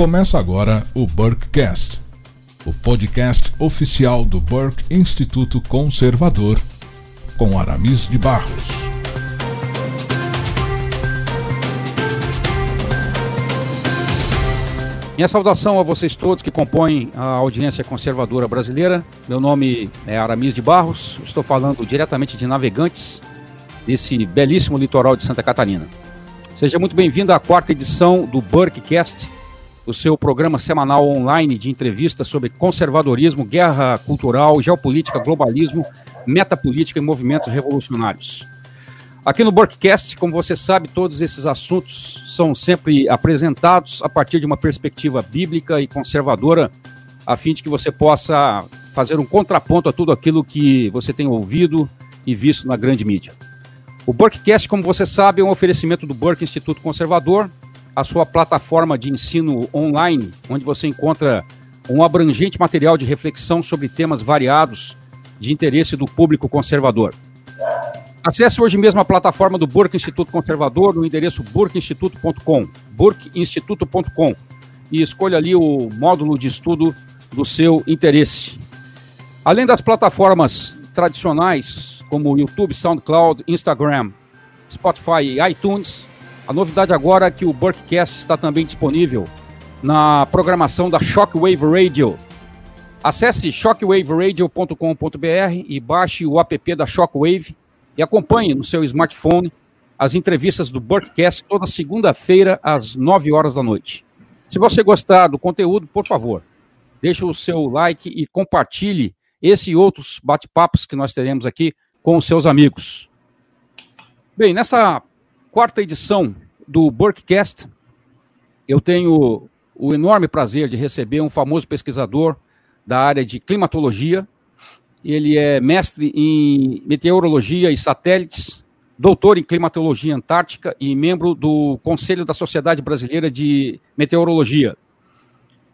Começa agora o Burkecast, o podcast oficial do Burke Instituto Conservador, com Aramis de Barros. Minha saudação a vocês todos que compõem a audiência conservadora brasileira. Meu nome é Aramis de Barros, estou falando diretamente de Navegantes, desse belíssimo litoral de Santa Catarina. Seja muito bem-vindo à quarta edição do Burkecast, o seu programa semanal online de entrevistas sobre conservadorismo, guerra cultural, geopolítica, globalismo, metapolítica e movimentos revolucionários. Aqui no Burkcast, como você sabe, todos esses assuntos são sempre apresentados a partir de uma perspectiva bíblica e conservadora, a fim de que você possa fazer um contraponto a tudo aquilo que você tem ouvido e visto na grande mídia. O Burkcast, como você sabe, é um oferecimento do Burke Instituto Conservador, a sua plataforma de ensino online, onde você encontra um abrangente material de reflexão sobre temas variados de interesse do público conservador. Acesse hoje mesmo a plataforma do Burke Instituto Conservador no endereço burkeinstituto.com, burkeinstituto.com e escolha ali o módulo de estudo do seu interesse. Além das plataformas tradicionais como YouTube, SoundCloud, Instagram, Spotify e iTunes, a novidade agora é que o Burkecast está também disponível na programação da Shockwave Radio. Acesse shockwaveradio.com.br e baixe o app da Shockwave e acompanhe no seu smartphone as entrevistas do Burkcast toda segunda-feira às 9 horas da noite. Se você gostar do conteúdo, por favor, deixe o seu like e compartilhe esse e outros bate-papos que nós teremos aqui com os seus amigos. Bem, nessa quarta edição do Burkcast, eu tenho o enorme prazer de receber um famoso pesquisador da área de climatologia, ele é mestre em meteorologia e satélites, doutor em climatologia antártica e membro do Conselho da Sociedade Brasileira de Meteorologia.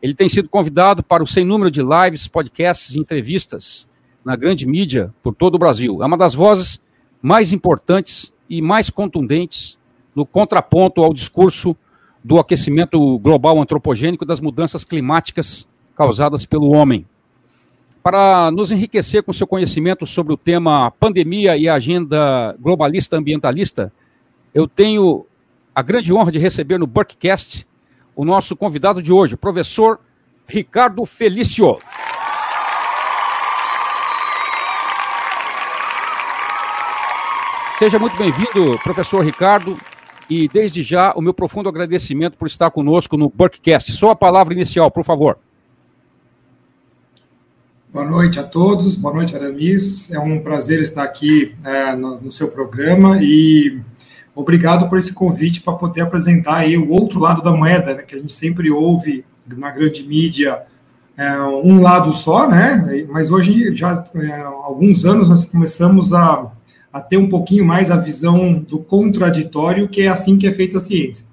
Ele tem sido convidado para o sem número de lives, podcasts e entrevistas na grande mídia por todo o Brasil. É uma das vozes mais importantes e mais contundentes no contraponto ao discurso do aquecimento global antropogênico das mudanças climáticas causadas pelo homem para nos enriquecer com seu conhecimento sobre o tema pandemia e agenda globalista ambientalista, eu tenho a grande honra de receber no Burkcast o nosso convidado de hoje, o professor Ricardo Felício. Seja muito bem-vindo, professor Ricardo, e desde já o meu profundo agradecimento por estar conosco no Burkcast. Só a palavra inicial, por favor. Boa noite a todos, boa noite, Aramis. É um prazer estar aqui é, no, no, seu programa e obrigado por esse convite para poder apresentar aí o outro lado da moeda, né, que a gente sempre ouve na grande mídia é, um lado só, né? Mas hoje, já é, há alguns anos, nós começamos a, a ter um pouquinho mais a visão do contraditório, que é assim que é feita a ciência.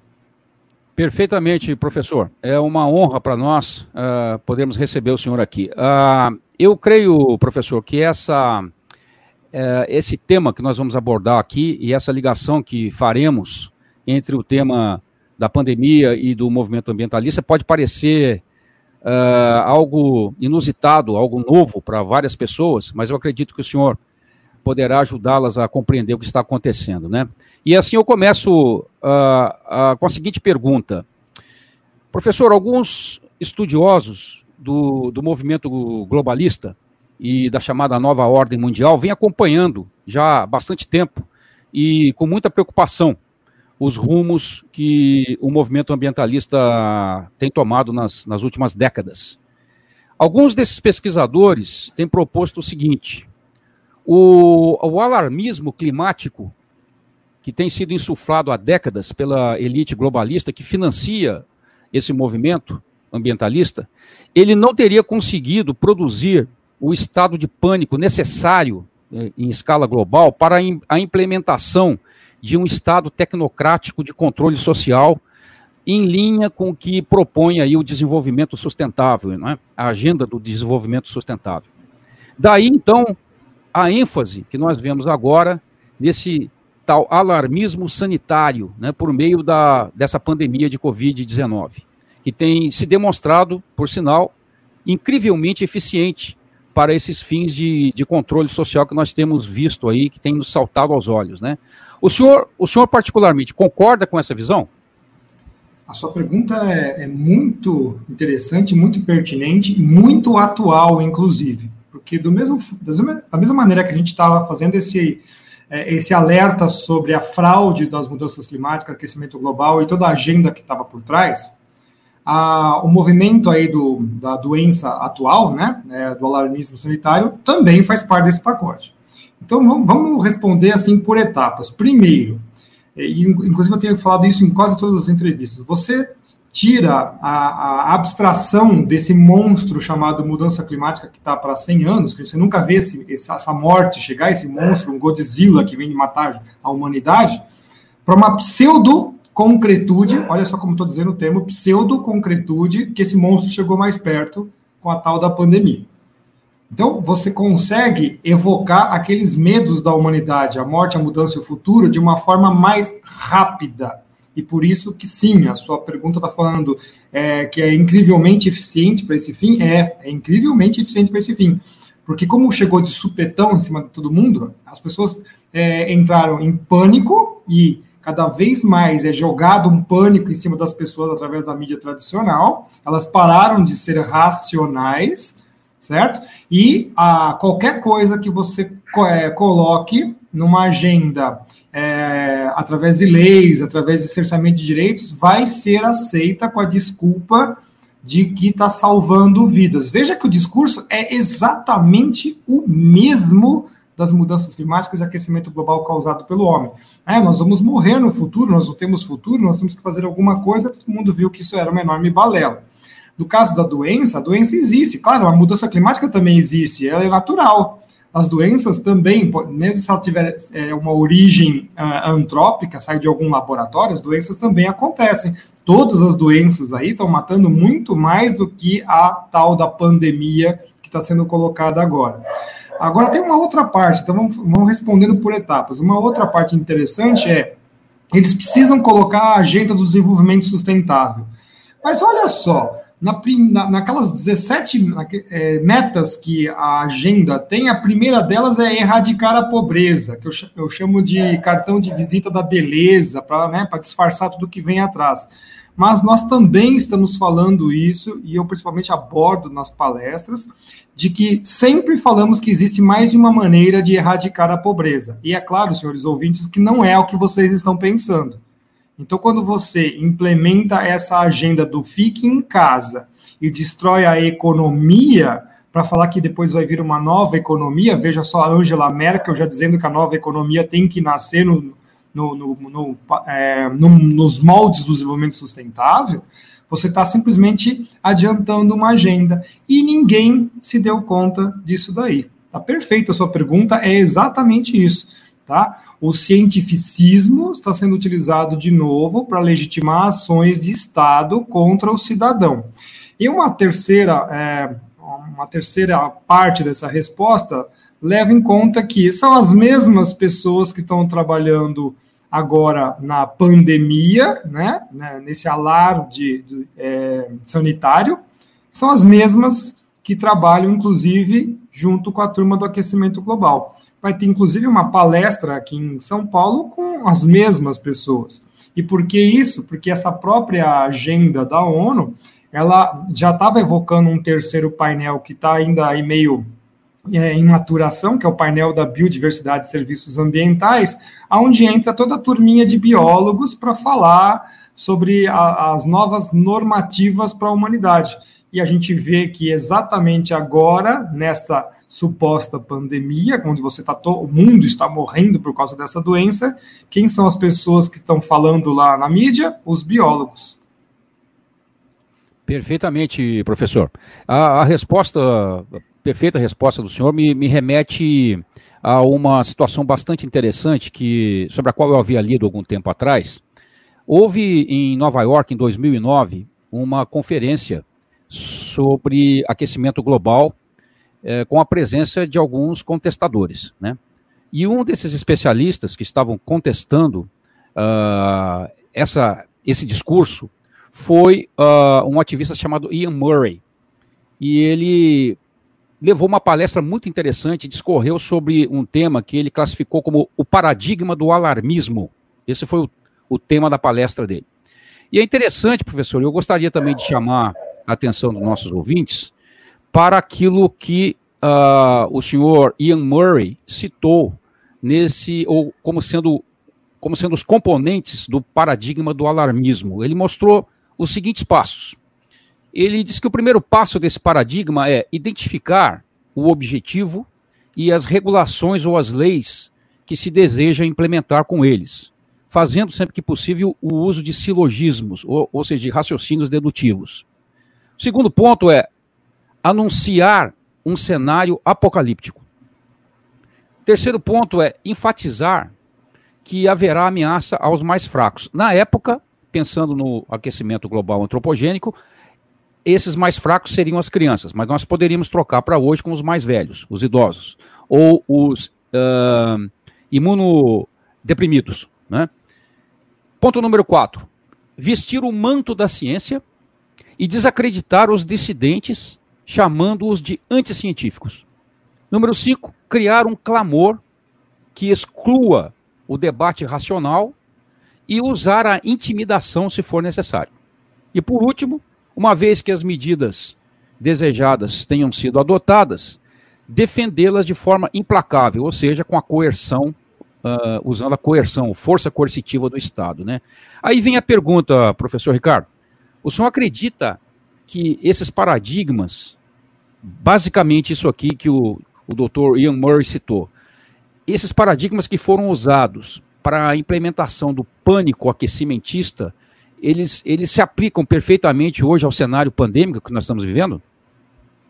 Perfeitamente, professor. É uma honra para nós uh, podermos receber o senhor aqui. Uh, eu creio, professor, que essa, uh, esse tema que nós vamos abordar aqui e essa ligação que faremos entre o tema da pandemia e do movimento ambientalista pode parecer algo inusitado, algo novo para várias pessoas, mas eu acredito que o senhor poderá ajudá-las a compreender o que está acontecendo, né? E assim eu começo uh, uh, com a seguinte pergunta. Professor, alguns estudiosos do, do movimento globalista e da chamada nova ordem mundial vêm acompanhando já há bastante tempo e com muita preocupação os rumos que o movimento ambientalista tem tomado nas, nas últimas décadas. Alguns desses pesquisadores têm proposto o seguinte: o, o alarmismo climático que tem sido insuflado há décadas pela elite globalista que financia esse movimento ambientalista, ele não teria conseguido produzir o estado de pânico necessário eh, em escala global para a implementação de um estado tecnocrático de controle social em linha com o que propõe aí o desenvolvimento sustentável, é? a agenda do desenvolvimento sustentável. Daí, então, a ênfase que nós vemos agora nesse tal alarmismo sanitário, né, por meio da, dessa pandemia de Covid-19, que tem se demonstrado, por sinal, incrivelmente eficiente para esses fins de, de controle social que nós temos visto aí, que tem nos saltado aos olhos, né? O senhor, o senhor particularmente concorda com essa visão? A sua pergunta é, é muito interessante, muito pertinente muito atual, inclusive, porque do mesmo, da mesma maneira que a gente estava fazendo esse, é, esse alerta sobre a fraude das mudanças climáticas, aquecimento global e toda a agenda que estava por trás, a, o movimento aí do, da doença atual, né, é, do alarmismo sanitário, também faz parte desse pacote. Então, vamos responder assim por etapas. Primeiro, e, inclusive eu tenho falado isso em quase todas as entrevistas, você tira a, a abstração desse monstro chamado mudança climática que está para 100 anos, que você nunca vê esse, essa morte chegar, esse monstro, um Godzilla que vem matar a humanidade, para uma pseudo concretude, olha só como estou dizendo o termo, pseudo-concretude, que esse monstro chegou mais perto com a tal da pandemia. Então, você consegue evocar aqueles medos da humanidade, a morte, a mudança e o futuro, de uma forma mais rápida. E por isso que sim, a sua pergunta está falando é, que é incrivelmente eficiente para esse fim. É, é incrivelmente eficiente para esse fim. Porque como chegou de supetão em cima de todo mundo, as pessoas é, entraram em pânico e cada vez mais é jogado um pânico em cima das pessoas através da mídia tradicional, elas pararam de ser racionais, certo? E a, qualquer coisa que você é, coloque numa agenda é, através de leis, através de cerceamento de direitos, vai ser aceita com a desculpa de que está salvando vidas. Veja que o discurso é exatamente o mesmo das mudanças climáticas e aquecimento global causado pelo homem. É, nós vamos morrer no futuro, nós não temos futuro, nós temos que fazer alguma coisa, todo mundo viu que isso era uma enorme balela. No caso da doença, a doença existe, claro, a mudança climática também existe, ela é natural. As doenças também, mesmo se ela tiver é, uma origem uh, antrópica, sai de algum laboratório, as doenças também acontecem. Todas as doenças aí estão matando muito mais do que a tal da pandemia que está sendo colocada agora. Agora tem uma outra parte, então vamos, vamos respondendo por etapas. Uma outra parte interessante é eles precisam colocar a agenda do desenvolvimento sustentável. Mas olha só, na, na, naquelas 17 é, metas que a agenda tem, a primeira delas é erradicar a pobreza, que eu, eu chamo de cartão de visita da beleza, para né, disfarçar tudo que vem atrás mas nós também estamos falando isso, e eu principalmente abordo nas palestras, de que sempre falamos que existe mais de uma maneira de erradicar a pobreza. E é claro, senhores ouvintes, que não é o que vocês estão pensando. Então, quando você implementa essa agenda do fique em casa e destrói a economia, para falar que depois vai vir uma nova economia, veja só a Angela Merkel já dizendo que a nova economia tem que nascer no, no, no, no, é, nos moldes do desenvolvimento sustentável, você está simplesmente adiantando uma agenda. E ninguém se deu conta disso daí. Tá perfeita a sua pergunta, é exatamente isso. Tá? O cientificismo está sendo utilizado de novo para legitimar ações de Estado contra o cidadão. E uma terceira, é, uma terceira parte dessa resposta leva em conta que são as mesmas pessoas que estão trabalhando agora na pandemia, né, né nesse alarde de, é, sanitário, são as mesmas que trabalham, inclusive, junto com a turma do aquecimento global. Vai ter, inclusive, uma palestra aqui em São Paulo com as mesmas pessoas. E por que isso? Porque essa própria agenda da ONU, ela já estava evocando um terceiro painel que está ainda aí meio é, em maturação, que é o painel da biodiversidade e serviços ambientais, onde entra toda a turminha de biólogos para falar sobre a, as novas normativas para a humanidade. E a gente vê que exatamente agora, nesta suposta pandemia, onde você está o mundo está morrendo por causa dessa doença, quem são as pessoas que estão falando lá na mídia? Os biólogos. Perfeitamente, professor. A, a resposta perfeita resposta do senhor me, me remete a uma situação bastante interessante que sobre a qual eu havia lido algum tempo atrás. Houve em Nova York, em 2009, uma conferência sobre aquecimento global eh, com a presença de alguns contestadores. Né? E um desses especialistas que estavam contestando uh, essa, esse discurso foi uh, um ativista chamado Ian Murray. E ele levou uma palestra muito interessante, discorreu sobre um tema que ele classificou como o paradigma do alarmismo. Esse foi o, o tema da palestra dele. E é interessante, professor, eu gostaria também de chamar a atenção dos nossos ouvintes para aquilo que uh, o senhor Ian Murray citou nesse, ou como sendo, como sendo os componentes do paradigma do alarmismo. Ele mostrou os seguintes passos. Ele diz que o primeiro passo desse paradigma é identificar o objetivo e as regulações ou as leis que se deseja implementar com eles, fazendo sempre que possível o uso de silogismos, ou, ou seja, de raciocínios dedutivos. Segundo ponto é anunciar um cenário apocalíptico. Terceiro ponto é enfatizar que haverá ameaça aos mais fracos. Na época, pensando no aquecimento global antropogênico, esses mais fracos seriam as crianças, mas nós poderíamos trocar para hoje com os mais velhos, os idosos, ou os uh, imunodeprimidos. Né? Ponto número 4. Vestir o manto da ciência e desacreditar os dissidentes, chamando-os de anticientíficos. Número 5. Criar um clamor que exclua o debate racional e usar a intimidação se for necessário. E por último, uma vez que as medidas desejadas tenham sido adotadas, defendê-las de forma implacável, ou seja, com a coerção, uh, usando a coerção, força coercitiva do Estado. Né? Aí vem a pergunta, professor Ricardo: o senhor acredita que esses paradigmas, basicamente isso aqui que o, o doutor Ian Murray citou, esses paradigmas que foram usados para a implementação do pânico aquecimentista, eles, eles se aplicam perfeitamente hoje ao cenário pandêmico que nós estamos vivendo?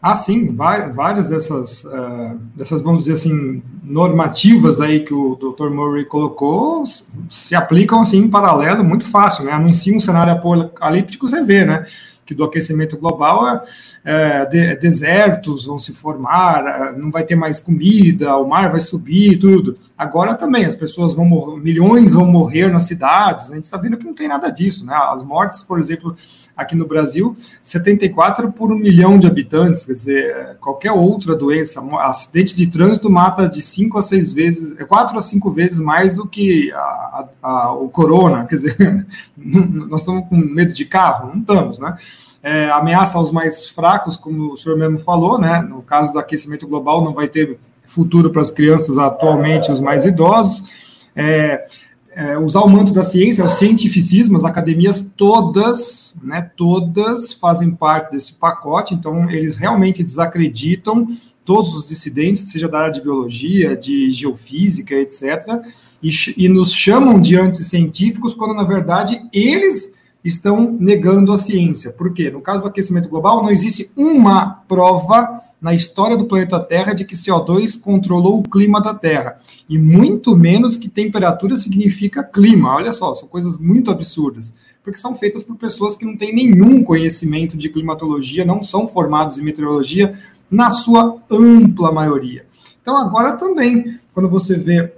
Ah, sim, várias dessas, uh, dessas, vamos dizer assim, normativas aí que o Dr. Murray colocou se aplicam assim em paralelo muito fácil, né? Anuncia um cenário apocalíptico, você vê, né? Que do aquecimento global, é, é, de, desertos vão se formar, é, não vai ter mais comida, o mar vai subir, tudo. Agora também, as pessoas vão morrer, milhões vão morrer nas cidades, a gente está vendo que não tem nada disso, né? As mortes, por exemplo, aqui no Brasil, 74 por um milhão de habitantes, quer dizer, qualquer outra doença, acidente de trânsito mata de 5 a 6 vezes, 4 a 5 vezes mais do que a, a, a, o corona, quer dizer, nós estamos com medo de carro? Não estamos, né? É, ameaça aos mais fracos, como o senhor mesmo falou, né? No caso do aquecimento global, não vai ter futuro para as crianças atualmente, os mais idosos. É, é, usar o manto da ciência, o cientificismo, as academias todas, né, todas fazem parte desse pacote, então eles realmente desacreditam todos os dissidentes, seja da área de biologia, de geofísica, etc., e, e nos chamam de anticientíficos, quando na verdade eles estão negando a ciência. Por quê? No caso do aquecimento global, não existe uma prova na história do planeta Terra de que CO2 controlou o clima da Terra. E muito menos que temperatura significa clima. Olha só, são coisas muito absurdas. Porque são feitas por pessoas que não têm nenhum conhecimento de climatologia, não são formados em meteorologia, na sua ampla maioria. Então, agora também, quando você vê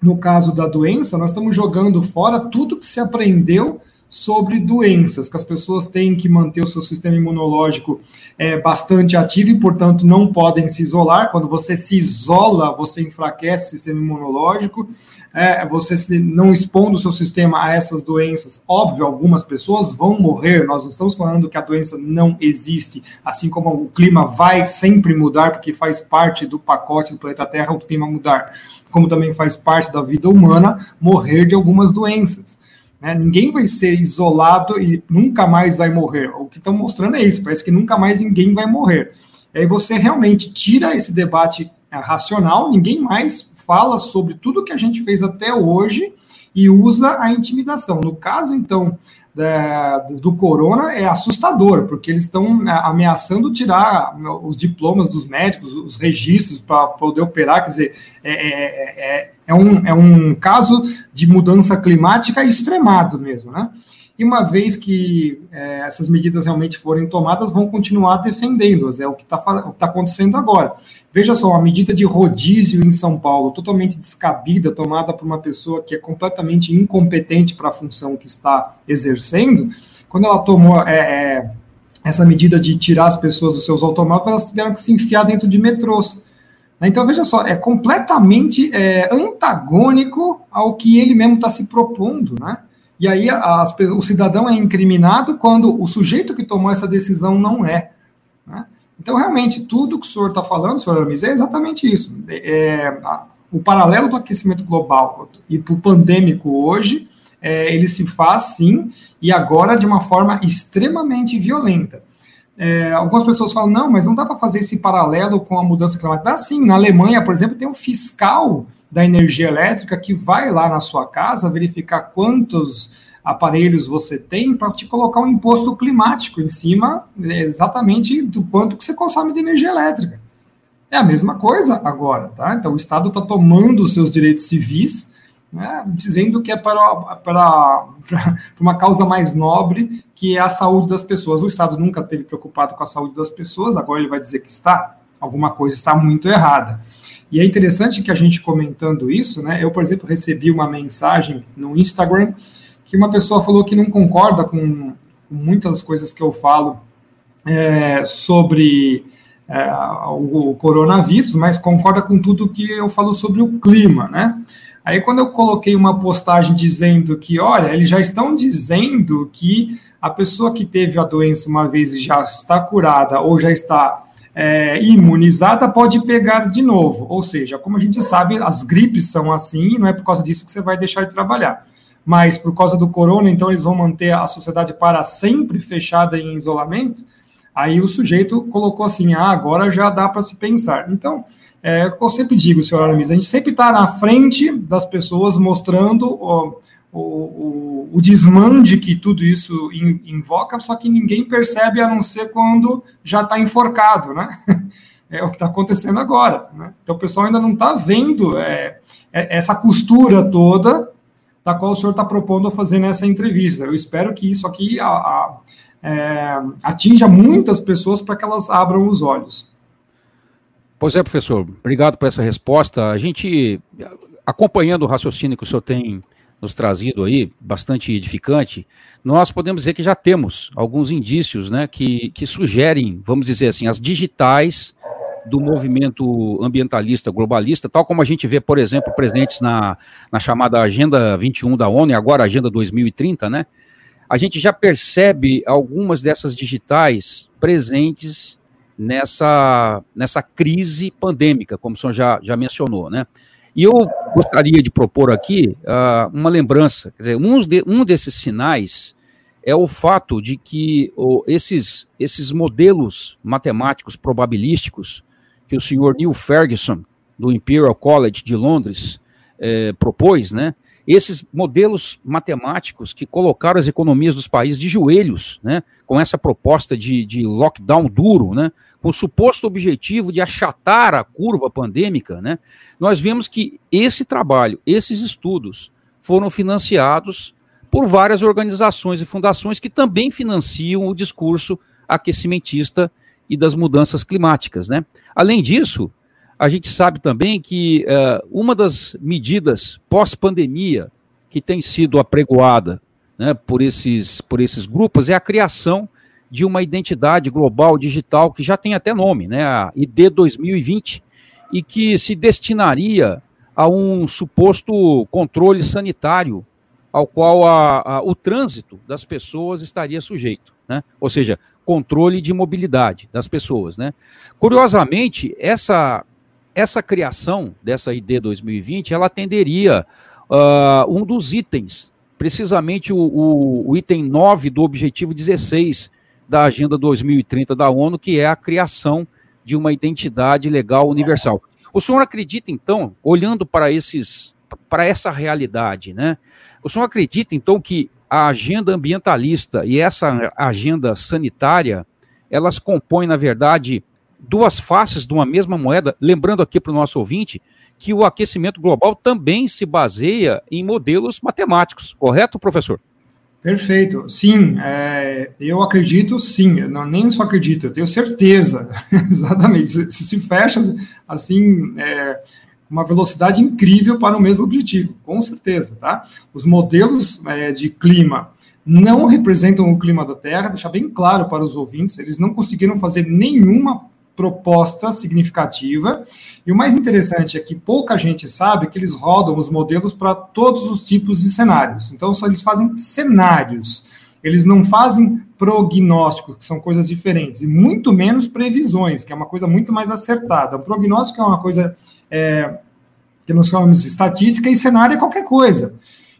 no caso da doença, nós estamos jogando fora tudo que se aprendeu sobre doenças, que as pessoas têm que manter o seu sistema imunológico é, bastante ativo e, portanto, não podem se isolar. Quando você se isola, você enfraquece o sistema imunológico, é, você se, não expondo o seu sistema a essas doenças. Óbvio, algumas pessoas vão morrer, nós não estamos falando que a doença não existe, assim como o clima vai sempre mudar, porque faz parte do pacote do planeta Terra o clima mudar, como também faz parte da vida humana morrer de algumas doenças. Né? Ninguém vai ser isolado e nunca mais vai morrer. O que estão mostrando é isso, parece que nunca mais ninguém vai morrer. E aí você realmente tira esse debate é, racional, ninguém mais fala sobre tudo que a gente fez até hoje e usa a intimidação. No caso, então, da, do corona é assustador, porque eles estão é, ameaçando tirar os diplomas dos médicos, os registros para poder operar, quer dizer, é, é, é, é, um, é um caso de mudança climática extremado mesmo, né? E uma vez que é, essas medidas realmente forem tomadas, vão continuar defendendo-as. É o que está tá acontecendo agora. Veja só, a medida de rodízio em São Paulo, totalmente descabida, tomada por uma pessoa que é completamente incompetente para a função que está exercendo, quando ela tomou é, é, essa medida de tirar as pessoas dos seus automóveis, elas tiveram que se enfiar dentro de metrôs. Né? Então, veja só, é completamente é, antagônico ao que ele mesmo está se propondo, né? E aí as, o cidadão é incriminado quando o sujeito que tomou essa decisão não é. Né? Então, realmente, tudo que o senhor está falando, senhor Aramis, é exatamente isso. É, a, o paralelo do aquecimento global e para o pandêmico hoje, é, ele se faz sim, e agora de uma forma extremamente violenta. É, algumas pessoas falam, não, mas não dá para fazer esse paralelo com a mudança climática. Dá sim, na Alemanha, por exemplo, tem um fiscal da energia elétrica que vai lá na sua casa verificar quantos aparelhos você tem para te colocar um imposto climático em cima é, exatamente do quanto que você consome de energia elétrica. É a mesma coisa agora, tá? Então o Estado está tomando os seus direitos civis, né, dizendo que é para, para, para uma causa mais nobre, que é a saúde das pessoas. O Estado nunca teve preocupado com a saúde das pessoas, agora ele vai dizer que está. Alguma coisa está muito errada. E é interessante que a gente comentando isso, né? Eu, por exemplo, recebi uma mensagem no Instagram que uma pessoa falou que não concorda com, muitas coisas que eu falo é, sobre é, o, coronavírus, mas concorda com tudo que eu falo sobre o clima, né? Aí quando eu coloquei uma postagem dizendo que, olha, eles já estão dizendo que a pessoa que teve a doença uma vez e já está curada ou já está é, imunizada pode pegar de novo. Ou seja, como a gente sabe, as gripes são assim, e não é por causa disso que você vai deixar de trabalhar. Mas por causa do corona, então eles vão manter a sociedade para sempre fechada em isolamento. Aí o sujeito colocou assim: ah, agora já dá para se pensar. Então, é, eu sempre digo, senhor Aramis, a gente sempre está na frente das pessoas mostrando o, o, o, o desmande que tudo isso invoca, só que ninguém percebe a não ser quando já está enforcado, né? É o que está acontecendo agora. Né? Então o pessoal ainda não está vendo é, é, essa costura toda da qual o senhor está propondo fazer nessa entrevista. Eu espero que isso aqui a, a, é, atinja muitas pessoas para que elas abram os olhos. Pois é, professor, obrigado por essa resposta. A gente, acompanhando o raciocínio que o senhor tem nos trazido aí, bastante edificante, nós podemos dizer que já temos alguns indícios né, que, que sugerem, vamos dizer assim, as digitais do movimento ambientalista globalista, tal como a gente vê, por exemplo, presentes na, na chamada Agenda 21 da ONU e agora Agenda 2030, né? A gente já percebe algumas dessas digitais presentes nessa, nessa crise pandêmica, como o senhor já, já mencionou, né? E eu gostaria de propor aqui uh, uma lembrança, quer dizer, um, de, um desses sinais é o fato de que oh, esses, esses modelos matemáticos probabilísticos que o senhor Neil Ferguson, do Imperial College de Londres, eh, propôs, né? Esses modelos matemáticos que colocaram as economias dos países de joelhos, né? Com essa proposta de, de lockdown duro, né? com o suposto objetivo de achatar a curva pandêmica, né, nós vemos que esse trabalho, esses estudos, foram financiados por várias organizações e fundações que também financiam o discurso aquecimentista e das mudanças climáticas. Né? Além disso, a gente sabe também que uh, uma das medidas pós-pandemia que tem sido apregoada né, por, esses, por esses grupos é a criação de uma identidade global digital que já tem até nome, né, a ID 2020, e que se destinaria a um suposto controle sanitário ao qual a, a, o trânsito das pessoas estaria sujeito, né? ou seja, controle de mobilidade das pessoas. Né? Curiosamente, essa, essa criação dessa ID 2020, ela atenderia uh, um dos itens, precisamente o, o, o item 9 do objetivo 16, da Agenda 2030 da ONU, que é a criação de uma identidade legal universal. O senhor acredita, então, olhando para esses para essa realidade, né? O senhor acredita, então, que a agenda ambientalista e essa agenda sanitária, elas compõem, na verdade, duas faces de uma mesma moeda, lembrando aqui para o nosso ouvinte que o aquecimento global também se baseia em modelos matemáticos, correto, professor? Perfeito. Sim, é, eu acredito sim. Eu não, nem só acredito, eu tenho certeza. Exatamente. Se, se fecha assim, é, uma velocidade incrível para o mesmo objetivo, com certeza, tá? Os modelos é, de clima não representam o clima da Terra, deixar bem claro para os ouvintes, eles não conseguiram fazer nenhuma proposta significativa. E o mais interessante é que pouca gente sabe que eles rodam os modelos para todos os tipos de cenários. Então, só eles fazem cenários. Eles não fazem prognósticos, que são coisas diferentes, e muito menos previsões, que é uma coisa muito mais acertada. O prognóstico é uma coisa é, que nós chamamos de estatística, e cenário é qualquer coisa.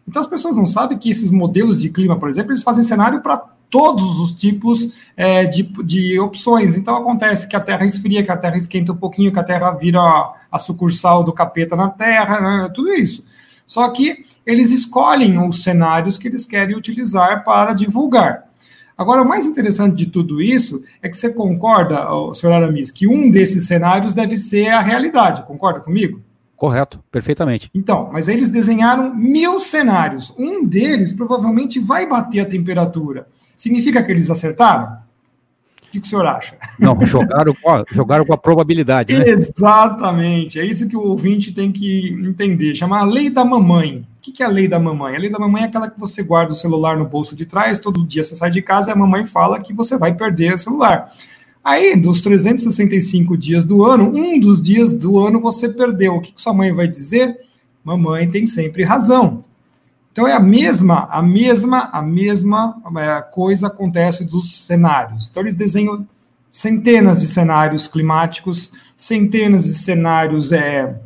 Então as pessoas não sabem que esses modelos de clima, por exemplo, eles fazem cenário para todos os tipos é, de, de opções. Então acontece que a Terra esfria, que a Terra esquenta um pouquinho, que a Terra vira a, sucursal do capeta na Terra, né, tudo isso. Só que eles escolhem os cenários que eles querem utilizar para divulgar. Agora, o mais interessante de tudo isso é que você concorda, senhor Aramis, que um desses cenários deve ser a realidade, concorda comigo? Correto, perfeitamente. Então, mas eles desenharam mil cenários. Um deles provavelmente vai bater a temperatura. Significa que eles acertaram? O que, que o senhor acha? Não, jogaram com a, jogaram com a probabilidade, né? Exatamente. É isso que o ouvinte tem que entender. Chama a lei da mamãe. O que, que é a lei da mamãe? A lei da mamãe é aquela que você guarda o celular no bolso de trás, todo dia você sai de casa e a mamãe fala que você vai perder o celular. Aí, dos 365 dias do ano, um dos dias do ano você perdeu. O que, que sua mãe vai dizer? Mamãe tem sempre razão. Então é a mesma, a mesma, a mesma é, coisa acontece dos cenários. Então eles desenham centenas de cenários climáticos, centenas de cenários é,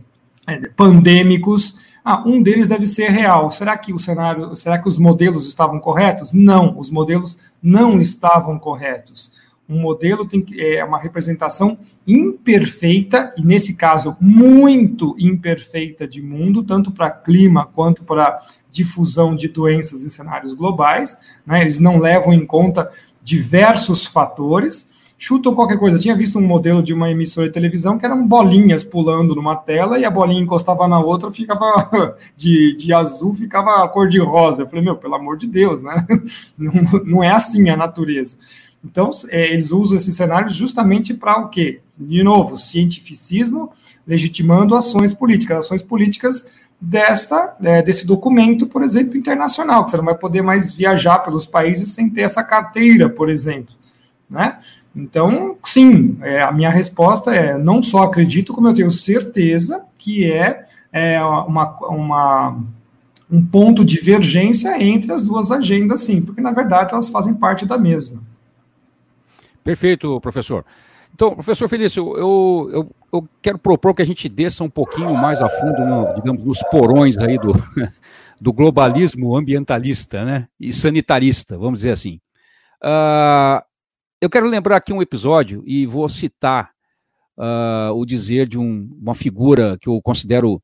é, pandêmicos. Ah, um deles deve ser real. Será que o cenário, será que os modelos estavam corretos? Não, os modelos não estavam corretos. Um modelo tem que, é uma representação imperfeita, e nesse caso, muito imperfeita de mundo, tanto para clima quanto para difusão de doenças em cenários globais. Né? Eles não levam em conta diversos fatores. Chutam qualquer coisa. Eu tinha visto um modelo de uma emissora de televisão que eram bolinhas pulando numa tela e a bolinha encostava na outra, ficava de, de azul, ficava cor de rosa. Eu falei, meu, pelo amor de Deus, né? Não, não é assim a natureza. Então, é, eles usam esses cenários justamente para o quê? De novo, cientificismo legitimando ações políticas. Ações políticas desta é, desse documento, por exemplo, internacional, que você não vai poder mais viajar pelos países sem ter essa carteira, por exemplo, né? Então, sim, é, a minha resposta é não só acredito, como eu tenho certeza que é, é uma, uma um ponto de divergência entre as duas agendas, sim, porque na verdade elas fazem parte da mesma. Perfeito, professor. Então, professor Felício, eu, eu, eu, quero propor que a gente desça um pouquinho mais a fundo, no, digamos, nos porões aí do, do globalismo ambientalista né, e sanitarista, vamos dizer assim. Uh, eu quero lembrar aqui um episódio e vou citar uh, o dizer de um, uma figura que eu considero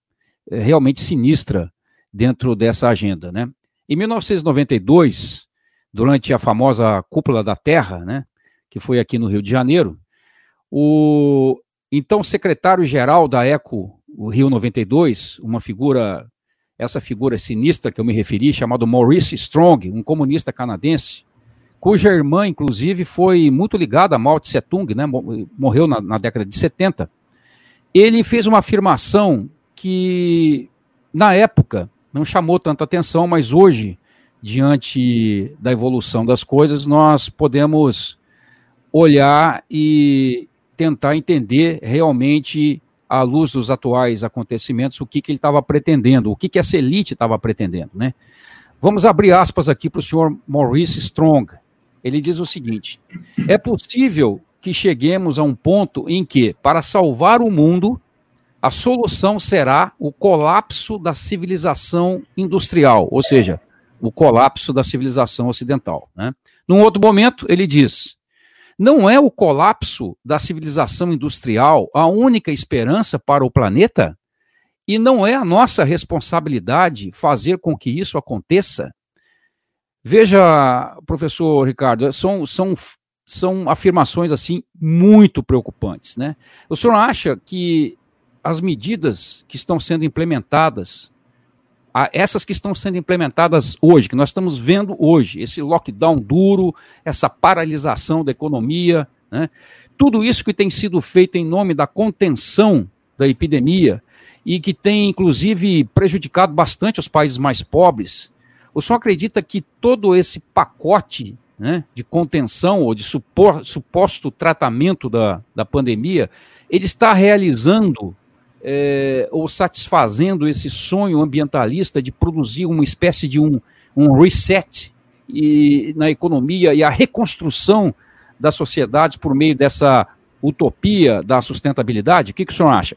eh, realmente sinistra dentro dessa agenda. Né? Em 1992, durante a famosa Cúpula da Terra, né, que foi aqui no Rio de Janeiro, o então secretário-geral da ECO, Rio 92, uma figura, essa figura sinistra que eu me referi, chamado Maurice Strong, um comunista canadense, cuja irmã, inclusive, foi muito ligada a Mao Tse Tung, né, morreu na, na década de 70, ele fez uma afirmação que, na época, não chamou tanta atenção, mas hoje, diante da evolução das coisas, nós podemos olhar e tentar entender realmente, à luz dos atuais acontecimentos, o que, que ele estava pretendendo, o que, que essa elite estava pretendendo. Né? Vamos abrir aspas aqui para o senhor Maurice Strong. Ele diz o seguinte: é possível que cheguemos a um ponto em que, para salvar o mundo, a solução será o colapso da civilização industrial, ou seja, o colapso da civilização ocidental. Né? Num outro momento, ele diz: não é o colapso da civilização industrial a única esperança para o planeta? E não é a nossa responsabilidade fazer com que isso aconteça? Veja, professor Ricardo, são, são, são afirmações assim muito preocupantes. Né? O senhor acha que as medidas que estão sendo implementadas essas que estão sendo implementadas hoje, que nós estamos vendo hoje, esse lockdown duro, essa paralisação da economia, né? tudo isso que tem sido feito em nome da contenção da epidemia e que tem, inclusive, prejudicado bastante os países mais pobres. O senhor acredita que todo esse pacote né, de contenção ou de supor, suposto tratamento da, da pandemia, ele está realizando é, ou satisfazendo esse sonho ambientalista de produzir uma espécie de um, um reset e, na economia e a reconstrução das sociedades por meio dessa utopia da sustentabilidade? O que, que o senhor acha?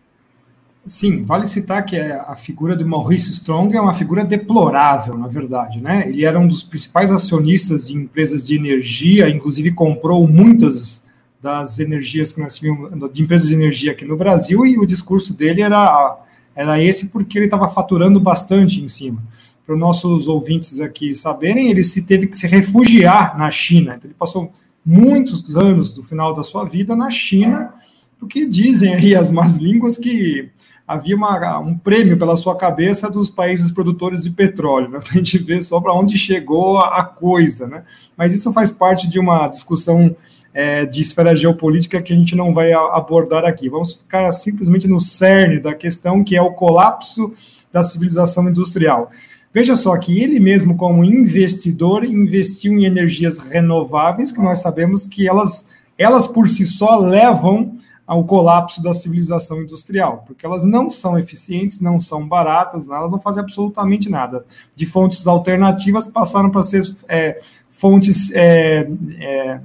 Sim, vale citar que a figura de Maurice Strong é uma figura deplorável, na verdade, né? Ele era um dos principais acionistas de empresas de energia, inclusive comprou muitas das energias que nós tínhamos, de empresas de energia aqui no Brasil, e o discurso dele era, era esse porque ele estava faturando bastante em cima. Para os nossos ouvintes aqui saberem, ele se teve que se refugiar na China. Então, ele passou muitos anos do final da sua vida na China, porque dizem aí as más línguas que havia uma, um prêmio pela sua cabeça dos países produtores de petróleo, né, para a gente ver só para onde chegou a, a, coisa. Né? Mas isso faz parte de uma discussão é, de esfera geopolítica que a gente não vai abordar aqui. Vamos ficar simplesmente no cerne da questão, que é o colapso da civilização industrial. Veja só que ele mesmo, como investidor, investiu em energias renováveis, que nós sabemos que elas, elas por si só levam ao colapso da civilização industrial, porque elas não são eficientes, não são baratas, elas não fazem absolutamente nada. De fontes alternativas passaram para ser é, fontes é, é,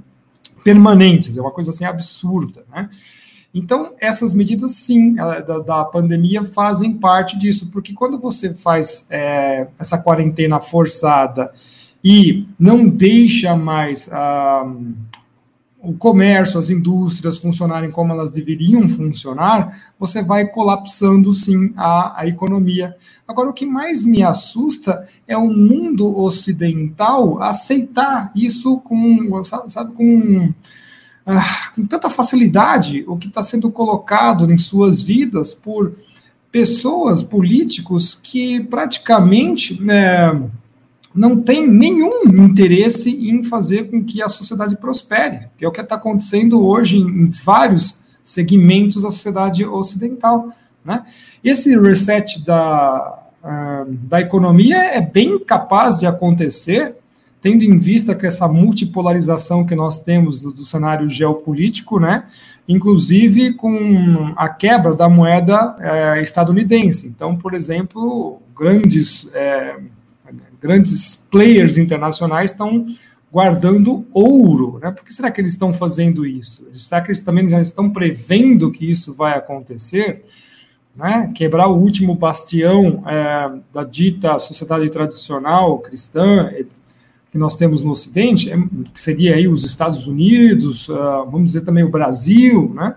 permanentes, é uma coisa assim absurda, né? Então, essas medidas, sim, da, da, pandemia fazem parte disso, porque quando você faz é, essa quarentena forçada e não deixa mais ah, o comércio, as indústrias funcionarem como elas deveriam funcionar, você vai colapsando sim a, a economia. Agora, o que mais me assusta é o mundo ocidental aceitar isso com, sabe, com, ah, com tanta facilidade, o que está sendo colocado em suas vidas por pessoas, políticos que praticamente. Né, não tem nenhum interesse em fazer com que a sociedade prospere, que é o que está acontecendo hoje em vários segmentos da sociedade ocidental. Né? Esse reset da, uh, da economia é bem capaz de acontecer, tendo em vista que essa multipolarização que nós temos do, do cenário geopolítico, né? inclusive com a quebra da moeda eh, estadunidense. Então, por exemplo, grandes. Eh, grandes players internacionais estão guardando ouro, né? Por que será que eles estão fazendo isso? Será que eles também já estão prevendo que isso vai acontecer? Né? Quebrar o último bastião é, da dita sociedade tradicional cristã que nós temos no Ocidente, é, que seria aí os Estados Unidos, uh, vamos dizer também o Brasil, né?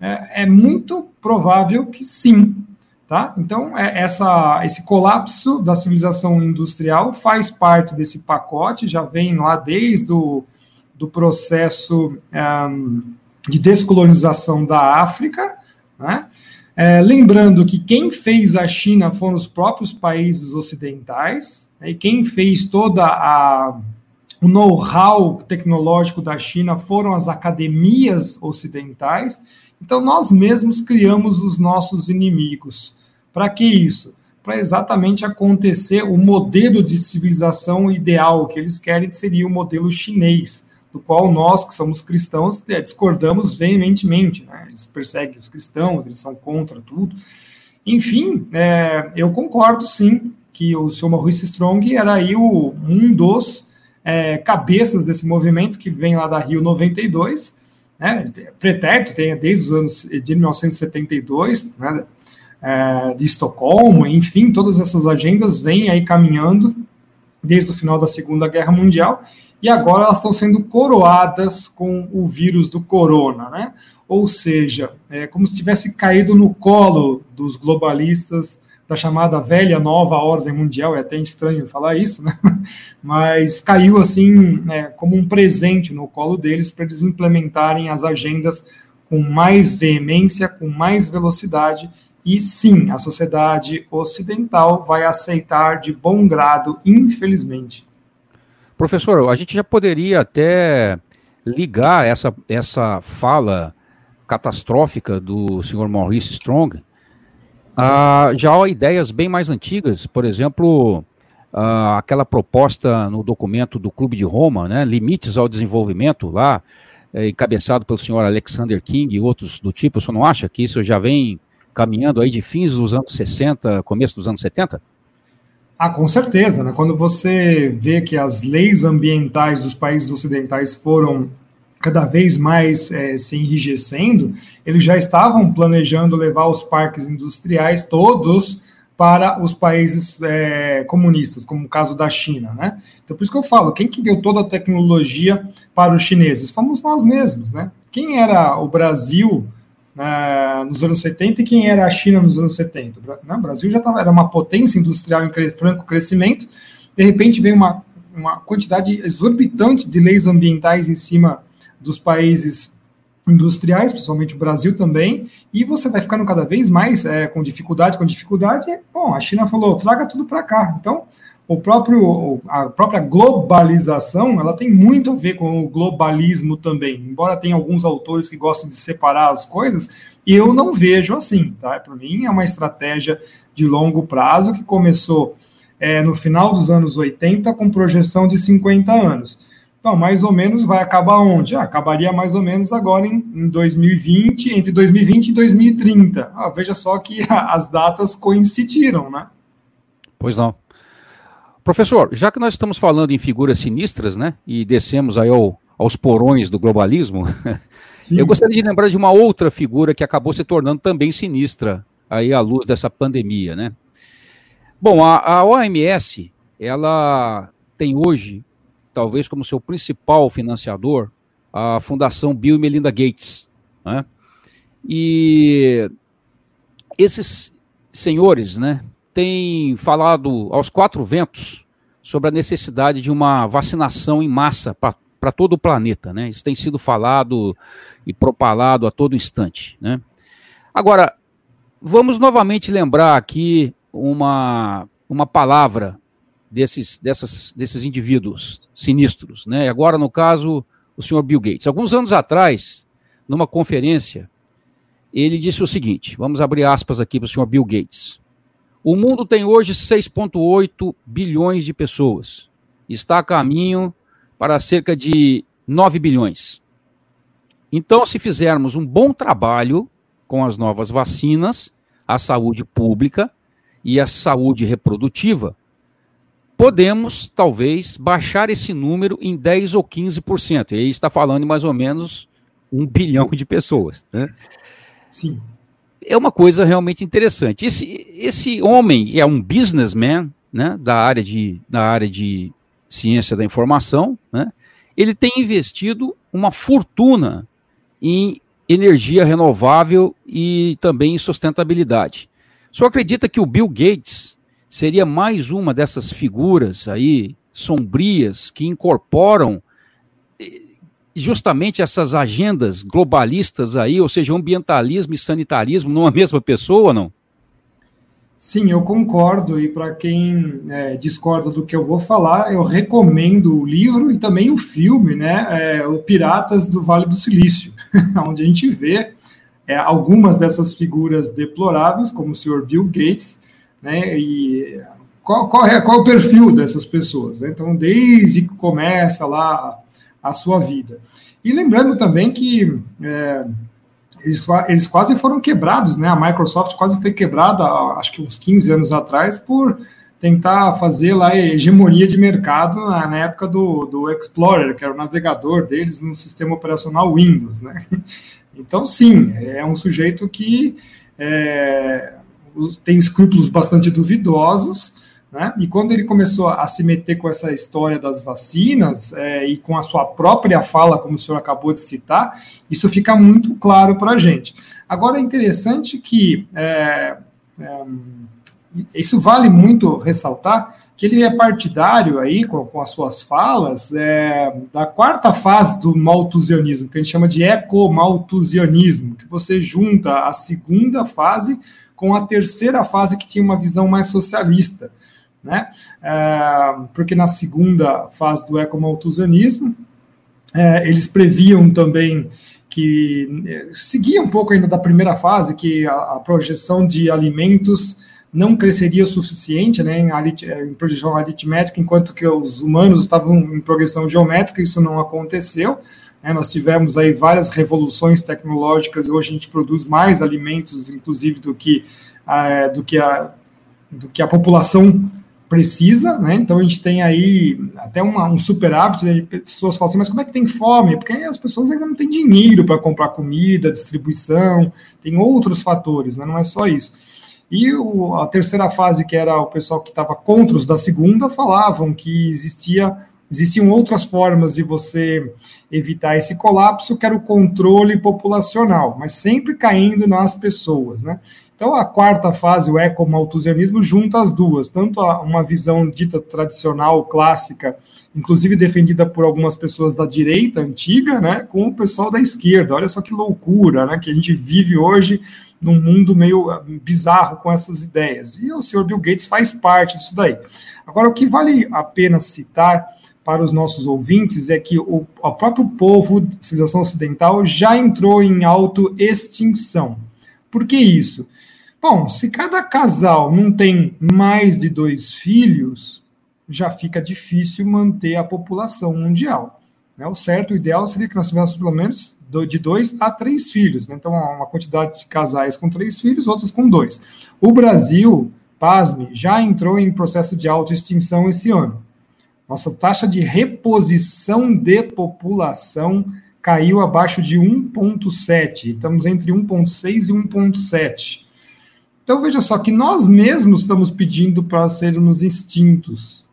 É, é muito provável que sim, Tá? Então, é, essa, esse colapso da civilização industrial faz parte desse pacote, já vem lá desde o do processo um, de descolonização da África. Né? É, lembrando que quem fez a China foram os próprios países ocidentais, né? e quem fez toda a o know-how tecnológico da China foram as academias ocidentais. Então, nós mesmos criamos os nossos inimigos. Para que isso? Para exatamente acontecer o modelo de civilização ideal que eles querem, que seria o modelo chinês, do qual nós, que somos cristãos, é, discordamos veementemente. Né? Eles perseguem os cristãos, eles são contra tudo. Enfim, é, eu concordo sim que o Sr. Maurice Strong era aí o, um dos é, cabeças desse movimento que vem lá da Rio 92, né, pretérito, tem desde os anos de 1972, né, é, de Estocolmo, enfim, todas essas agendas vêm aí caminhando desde o final da Segunda Guerra Mundial e agora elas estão sendo coroadas com o vírus do corona, né? Ou seja, é como se tivesse caído no colo dos globalistas da chamada velha nova ordem mundial, é até estranho falar isso, né? Mas caiu assim é, como um presente no colo deles para eles implementarem as agendas com mais veemência, com mais velocidade e sim, a sociedade ocidental vai aceitar de bom grado, infelizmente. Professor, a gente já poderia até ligar essa, essa fala catastrófica do senhor Maurice Strong a já a ideias bem mais antigas, por exemplo, uh, aquela proposta no documento do Clube de Roma, né, Limites ao Desenvolvimento, lá, é, encabeçado pelo senhor Alexander King e outros do tipo, o senhor não acha que isso já vem caminhando aí de fins dos anos 60, começo dos anos 70? Ah, com certeza, né? Quando você vê que as leis ambientais dos países ocidentais foram cada vez mais é, se enrijecendo, eles já estavam planejando levar os parques industriais todos para os países é, comunistas, como o caso da China, né? Então, por isso que eu falo, quem que deu toda a tecnologia para os chineses? Fomos nós mesmos, né? Quem era o Brasil nos anos 70 e quem era a China nos anos 70? Né? O Brasil já tava, era uma potência industrial em franco crescimento, de repente vem uma, uma quantidade exorbitante de leis ambientais em cima dos países industriais, principalmente o Brasil também, e você vai ficando cada vez mais é, com dificuldade, com dificuldade. Bom, a China falou, traga tudo para cá. Então, o próprio, a própria globalização, ela tem muito a ver com o globalismo também. Embora tenha alguns autores que gostam de separar as coisas, eu não vejo assim, tá? Para mim é uma estratégia de longo prazo que começou é, no final dos anos 80 com projeção de 50 anos. Então, mais ou menos vai acabar onde? Ah, acabaria mais ou menos agora em, em 2020, entre 2020 e 2030. Ah, veja só que as datas coincidiram, né? Pois não. Professor, já que nós estamos falando em figuras sinistras, né, e descemos aí ao, aos porões do globalismo, eu gostaria de lembrar de uma outra figura que acabou se tornando também sinistra aí à luz dessa pandemia, né? Bom, a, a OMS, ela tem hoje talvez como seu principal financiador, a Fundação Bill e Melinda Gates. Né? E esses senhores né, têm falado aos quatro ventos sobre a necessidade de uma vacinação em massa para todo o planeta. Né? Isso tem sido falado e propalado a todo instante. Né? Agora, vamos novamente lembrar aqui uma, uma palavra desses, dessas, desses indivíduos sinistros. Né? Agora, no caso, o senhor Bill Gates. Alguns anos atrás, numa conferência, ele disse o seguinte: vamos abrir aspas aqui para o senhor Bill Gates. O mundo tem hoje 6,8 bilhões de pessoas. Está a caminho para cerca de 9 bilhões. Então, se fizermos um bom trabalho com as novas vacinas, a saúde pública e a saúde reprodutiva, podemos, talvez, baixar esse número em 10% ou 15%. E aí está falando em mais ou menos um bilhão de pessoas. Né? Sim. É uma coisa realmente interessante. Esse, esse homem, que é um businessman né, da, área de, da área de ciência da informação, né, ele tem investido uma fortuna em energia renovável e também em sustentabilidade. Só acredita que o Bill Gates seria mais uma dessas figuras aí sombrias que incorporam justamente essas agendas globalistas aí, ou seja, ambientalismo e sanitarismo numa mesma pessoa, não? Sim, eu concordo, e para quem é, discorda do que eu vou falar, eu recomendo o livro e também o filme, né? É, o Piratas do Vale do Silício, onde a gente vê é, algumas dessas figuras deploráveis, como o senhor Bill Gates, né? E qual, qual, é, qual é o perfil dessas pessoas? Né? Então, desde que começa lá a sua vida. E lembrando também que é, eles, eles, quase foram quebrados, né? A Microsoft quase foi quebrada, acho que uns 15 anos atrás, por tentar fazer lá hegemonia de mercado na, na época do, do Explorer, que era o navegador deles no sistema operacional Windows, né? Então, sim, é um sujeito que é, tem escrúpulos bastante duvidosos, né? E quando ele começou a se meter com essa história das vacinas é, e com a sua própria fala, como o senhor acabou de citar, isso fica muito claro para a gente. Agora é interessante que é, é, isso vale muito ressaltar que ele é partidário aí com, com as suas falas é, da quarta fase do malthusianismo, que a gente chama de ecomalthusianismo, que você junta a segunda fase com a terceira fase que tinha uma visão mais socialista, né? É, porque na segunda fase do ecomalthusianismo, é, eles previam também que é, seguia um pouco ainda da primeira fase, que a, a projeção de alimentos não cresceria o suficiente né, em, arit em progressão aritmética, enquanto que os humanos estavam em progressão geométrica, isso não aconteceu. Né, nós tivemos aí várias revoluções tecnológicas, hoje a gente produz mais alimentos, inclusive, do que, uh, do que, a, do que a população precisa, né? Então a gente tem aí até uma, um superávit, né? pessoas falam assim, mas como é que tem fome? Porque as pessoas ainda não têm dinheiro para comprar comida, distribuição, tem outros fatores, né? não é só isso. E o, a terceira fase, que era o pessoal que estava contra os da segunda, falavam que existia, existiam outras formas de você evitar esse colapso, que era o controle populacional, mas sempre caindo nas pessoas, né? Então, a quarta fase, o ecomalthusianismo, junta as duas, tanto uma visão dita tradicional, clássica, inclusive defendida por algumas pessoas da direita antiga, né, com o pessoal da esquerda. Olha só que loucura, né, que a gente vive hoje num mundo meio ah, bizarro com essas ideias. E o senhor Bill Gates faz parte disso daí. Agora, o que vale a pena citar para os nossos ouvintes é que o, o próprio povo, civilização ocidental, já entrou em autoextinção. Por que isso? Bom, se cada casal não tem mais de dois filhos, já fica difícil manter a população mundial. Né? O certo, o ideal seria que nós tivéssemos pelo menos de dois a três filhos. Né? Então, uma quantidade de casais com três filhos, outros com dois. O Brasil, pasme, já entrou em processo de autoextinção esse ano. Nossa taxa de reposição de população caiu abaixo de 1,7. Estamos entre 1,6 e 1,7. Então veja só que nós mesmos estamos pedindo para sermos extintos.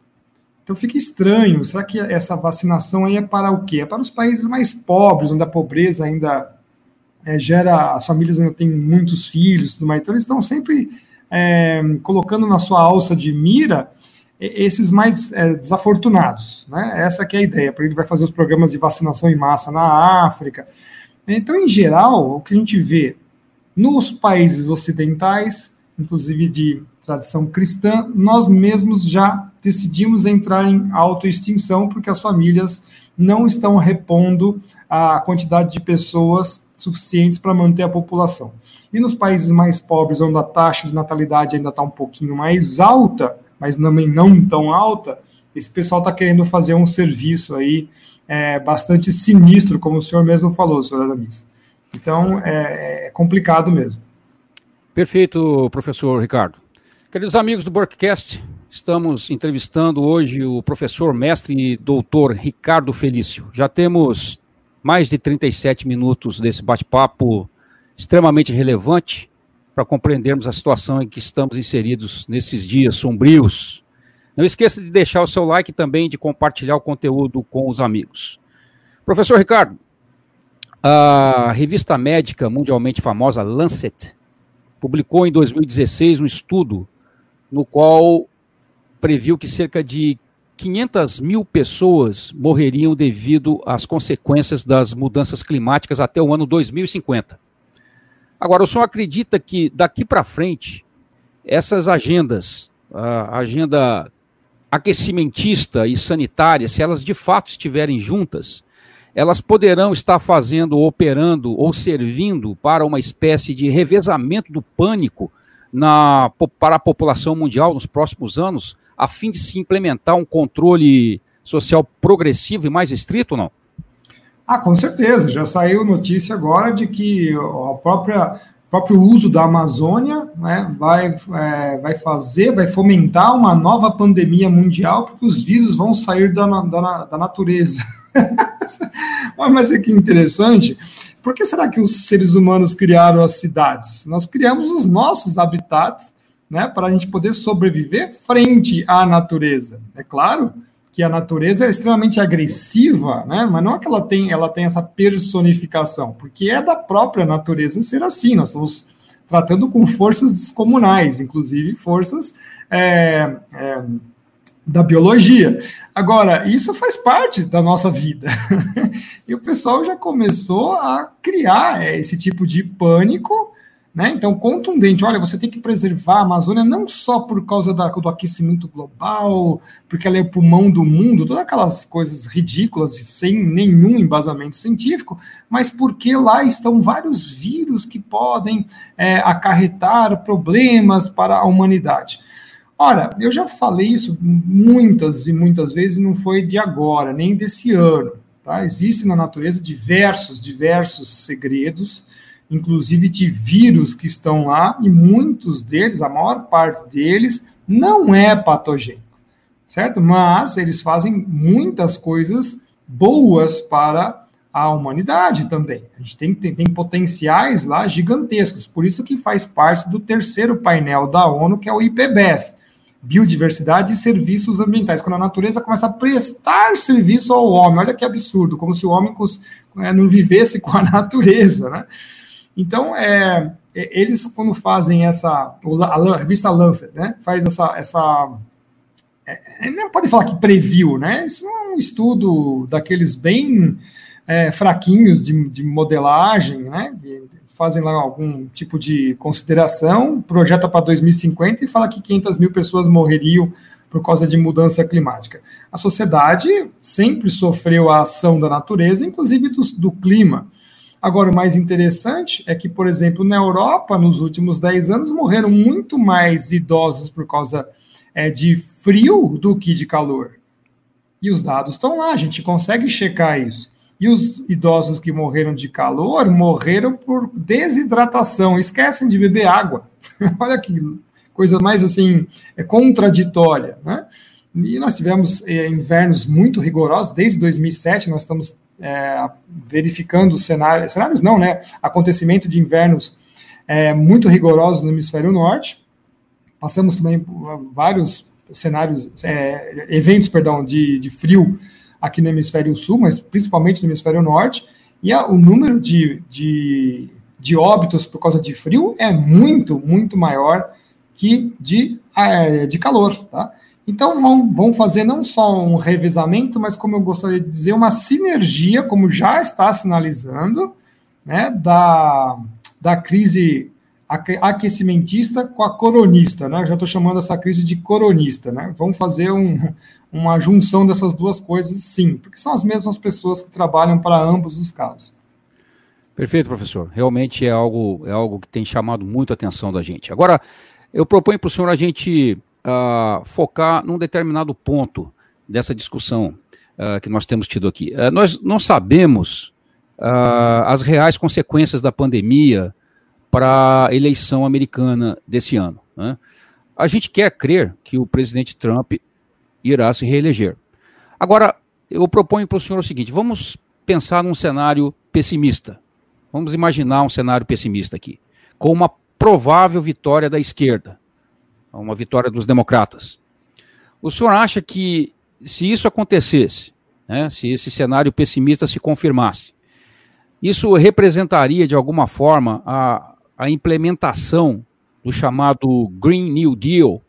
Então fica estranho. Será que essa vacinação aí é para o quê? É para os países mais pobres, onde a pobreza ainda é, gera, as famílias ainda têm muitos filhos, tudo mais. Então eles estão sempre é, colocando na sua alça de mira esses mais é, desafortunados, né? Essa que é a ideia. Para ele vai fazer os programas de vacinação em massa na África. Então, em geral, o que a gente vê nos países ocidentais, inclusive de tradição cristã, nós mesmos já decidimos entrar em autoextinção porque as famílias não estão repondo a quantidade de pessoas suficientes para manter a população. E nos países mais pobres, onde a taxa de natalidade ainda está um pouquinho mais alta, mas também não tão alta, esse pessoal está querendo fazer um serviço aí é, bastante sinistro, como o senhor mesmo falou, senhor Aramis. Então, é, é complicado mesmo. Perfeito, professor Ricardo. Queridos amigos do Burkcast, estamos entrevistando hoje o professor, mestre e doutor Ricardo Felício. Já temos mais de 37 minutos desse bate-papo extremamente relevante para compreendermos a situação em que estamos inseridos nesses dias sombrios. Não esqueça de deixar o seu like também de compartilhar o conteúdo com os amigos. Professor Ricardo, a revista médica mundialmente famosa Lancet publicou em 2016 um estudo no qual previu que cerca de 500 mil pessoas morreriam devido às consequências das mudanças climáticas até o ano 2050. Agora, o senhor acredita que daqui para frente essas agendas, a agenda aquecimentista e sanitária, se elas de fato estiverem juntas, elas poderão estar fazendo, operando ou servindo para uma espécie de revezamento do pânico na, para a população mundial nos próximos anos, a fim de se implementar um controle social progressivo e mais estrito não? Ah, com certeza. Já saiu notícia agora de que a própria próprio uso da Amazônia né, vai, é, vai fazer, vai fomentar uma nova pandemia mundial, porque os vírus vão sair da, da, da natureza. Mas é que interessante. Por que será que os seres humanos criaram as cidades? Nós criamos os nossos habitats né, para a gente poder sobreviver frente à natureza. É claro que a natureza é extremamente agressiva, né, mas não é que ela tem, ela tem essa personificação, porque é da própria natureza ser assim. Nós estamos tratando com forças descomunais, inclusive forças é, é, da biologia. Agora, isso faz parte da nossa vida. e o pessoal já começou a criar esse tipo de pânico, Né? Então, contundente, olha, você tem que preservar a Amazônia não só por causa da, do aquecimento global, porque ela é o pulmão do mundo, todas aquelas coisas ridículas e sem nenhum embasamento científico, mas porque lá estão vários vírus que podem é, acarretar problemas para a humanidade. Ora, eu já falei isso muitas e muitas vezes, não foi de agora, nem desse ano. Tá? Existem na natureza diversos, diversos segredos inclusive de vírus que estão lá, e muitos deles, a maior parte deles, não é patogênico, certo? Mas eles fazem muitas coisas boas para a humanidade também. A gente tem, tem, tem potenciais lá gigantescos, por isso que faz parte do terceiro painel da ONU, que é o IPBES, Biodiversidade e Serviços Ambientais, quando a natureza começa a prestar serviço ao homem. Olha que absurdo, como se o homem é, não vivesse com a natureza, né? Então, é, é, eles, quando fazem essa, a revista Lancet, né, faz essa, essa é, não pode falar que previu, né, isso é um estudo daqueles bem é, fraquinhos de, de, modelagem, né, fazem lá algum tipo de consideração, projeta para 2050 e fala que 500 mil pessoas morreriam por causa de mudança climática. A sociedade sempre sofreu a ação da natureza, inclusive do, do clima. Agora, o mais interessante é que, por exemplo, na Europa, nos últimos 10 anos, morreram muito mais idosos por causa é, de frio do que de calor. E os dados estão lá, a gente consegue checar isso. E os idosos que morreram de calor morreram por desidratação, esquecem de beber água. Olha que coisa mais assim é contraditória, né? E nós tivemos é, invernos muito rigorosos desde 2007. Nós estamos é, verificando cenários, cenários não, né? Acontecimento de invernos é, muito rigorosos no hemisfério norte. Passamos também por vários cenários, é, eventos, perdão, de, de frio aqui no hemisfério sul, mas principalmente no hemisfério norte. E a, o número de, de, de óbitos por causa de frio é muito, muito maior que de, é, de calor, tá? Então, vão, vão fazer não só um revezamento, mas, como eu gostaria de dizer, uma sinergia, como já está sinalizando, né, da, da crise aquecimentista com a coronista. Né? Já estou chamando essa crise de coronista. Né? Vamos fazer um, uma junção dessas duas coisas, sim, porque são as mesmas pessoas que trabalham para ambos os casos. Perfeito, professor. Realmente é algo, é algo que tem chamado muito a atenção da gente. Agora, eu proponho para o senhor a gente uh, focar num determinado ponto dessa discussão uh, que nós temos tido aqui. Uh, nós não sabemos as reais consequências da pandemia para a eleição americana desse ano. Né? A gente quer crer que o presidente Trump irá se reeleger. Agora, eu proponho para o senhor o seguinte: vamos pensar num cenário pessimista. Vamos imaginar um cenário pessimista aqui, com uma provável vitória da esquerda uma vitória dos democratas. O senhor acha que se isso acontecesse, né, se esse cenário pessimista se confirmasse, isso representaria de alguma forma a, a implementação do chamado Green New Deal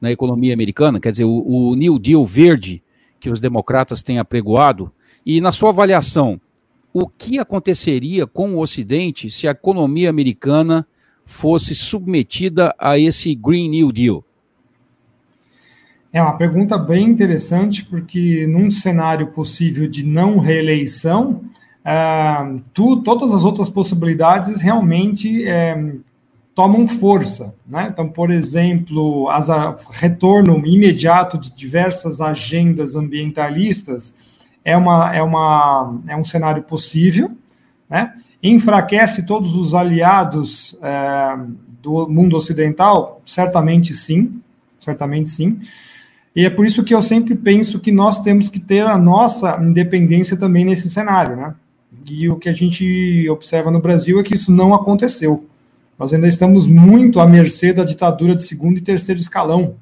na economia americana, quer dizer, o, o New Deal verde que os democratas têm apregoado? E na sua avaliação, o que aconteceria com o Ocidente se a economia americana fosse submetida a esse Green New Deal? É uma pergunta bem interessante, porque num cenário possível de não reeleição, uh, tu, todas as outras possibilidades realmente é, tomam força. Né? Então, por exemplo, a, retorno imediato de diversas agendas ambientalistas é, uma, é, uma, é um cenário possível. Né? Enfraquece todos os aliados é, do mundo ocidental? Certamente sim, certamente sim. E é por isso que eu sempre penso que nós temos que ter a nossa independência também nesse cenário, né? E o que a gente observa no Brasil é que isso não aconteceu. Nós ainda estamos muito à mercê da ditadura de segundo e terceiro escalão,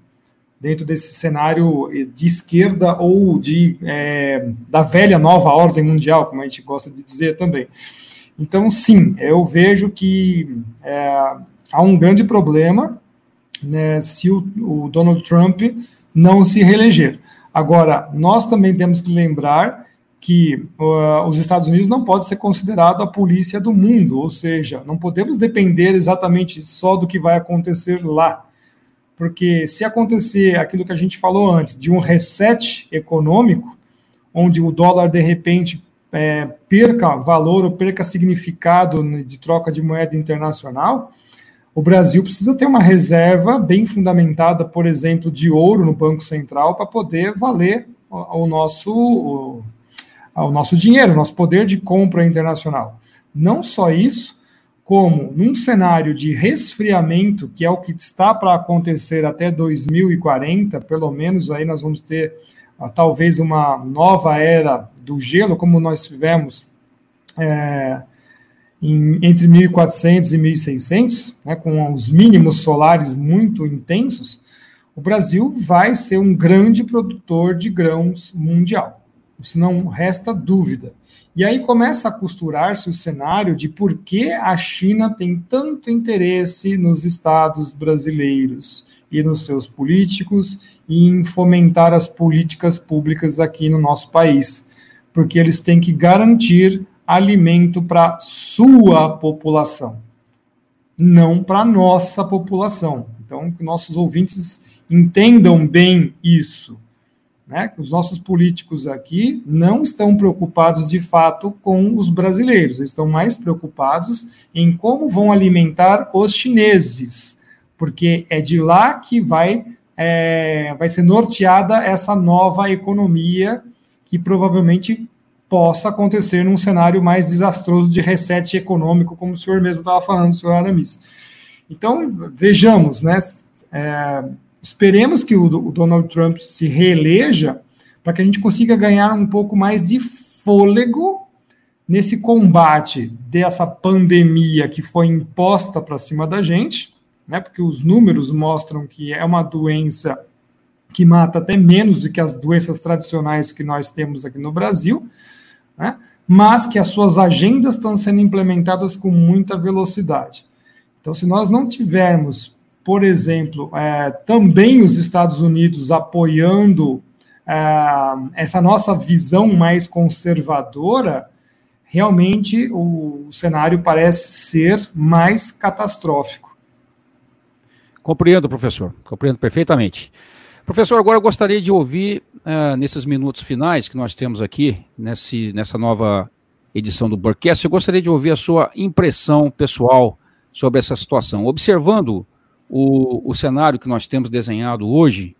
dentro desse cenário de esquerda ou de é, da velha nova ordem mundial, como a gente gosta de dizer também. Então, sim, eu vejo que é, há um grande problema né, se o, o, Donald Trump não se reeleger. Agora, nós também temos que lembrar que uh, os Estados Unidos não pode ser considerado a polícia do mundo, ou seja, não podemos depender exatamente só do que vai acontecer lá. Porque se acontecer aquilo que a gente falou antes, de um reset econômico, onde o dólar de repente é, perca valor ou perca significado de troca de moeda internacional, o Brasil precisa ter uma reserva bem fundamentada, por exemplo, de ouro no Banco Central para poder valer o, o nosso o, o nosso dinheiro, o nosso poder de compra internacional. Não só isso, como num cenário de resfriamento, que é o que está para acontecer até 2040, pelo menos aí nós vamos ter uh, talvez uma nova era do gelo, como nós tivemos é, em, entre 1400 e 1600, né, com os mínimos solares muito intensos, o Brasil vai ser um grande produtor de grãos mundial. Isso não resta dúvida. E aí começa a costurar-se o cenário de por que a China tem tanto interesse nos estados brasileiros e nos seus políticos em fomentar as políticas públicas aqui no nosso país porque eles têm que garantir alimento para sua população, não para nossa população. Então, que nossos ouvintes entendam bem isso. Né? Os nossos políticos aqui não estão preocupados de fato com os brasileiros, eles estão mais preocupados em como vão alimentar os chineses, porque é de lá que vai, é, vai ser norteada essa nova economia que provavelmente possa acontecer num cenário mais desastroso de reset econômico, como o senhor mesmo estava falando, senhor Aramis. Então, vejamos, né? É, esperemos que o, o Donald Trump se reeleja para que a gente consiga ganhar um pouco mais de fôlego nesse combate dessa pandemia que foi imposta para cima da gente, né? Porque os números mostram que é uma doença que mata até menos do que as doenças tradicionais que nós temos aqui no Brasil, né? mas que as suas agendas estão sendo implementadas com muita velocidade. Então, se nós não tivermos, por exemplo, é, também os Estados Unidos apoiando é, essa nossa visão mais conservadora, realmente o cenário parece ser mais catastrófico. Compreendo, professor, compreendo perfeitamente. Professor, agora eu gostaria de ouvir, uh, nesses minutos finais que nós temos aqui, nesse, nessa nova edição do Burcast, eu gostaria de ouvir a sua impressão pessoal sobre essa situação. Observando o, o cenário que nós temos desenhado hoje,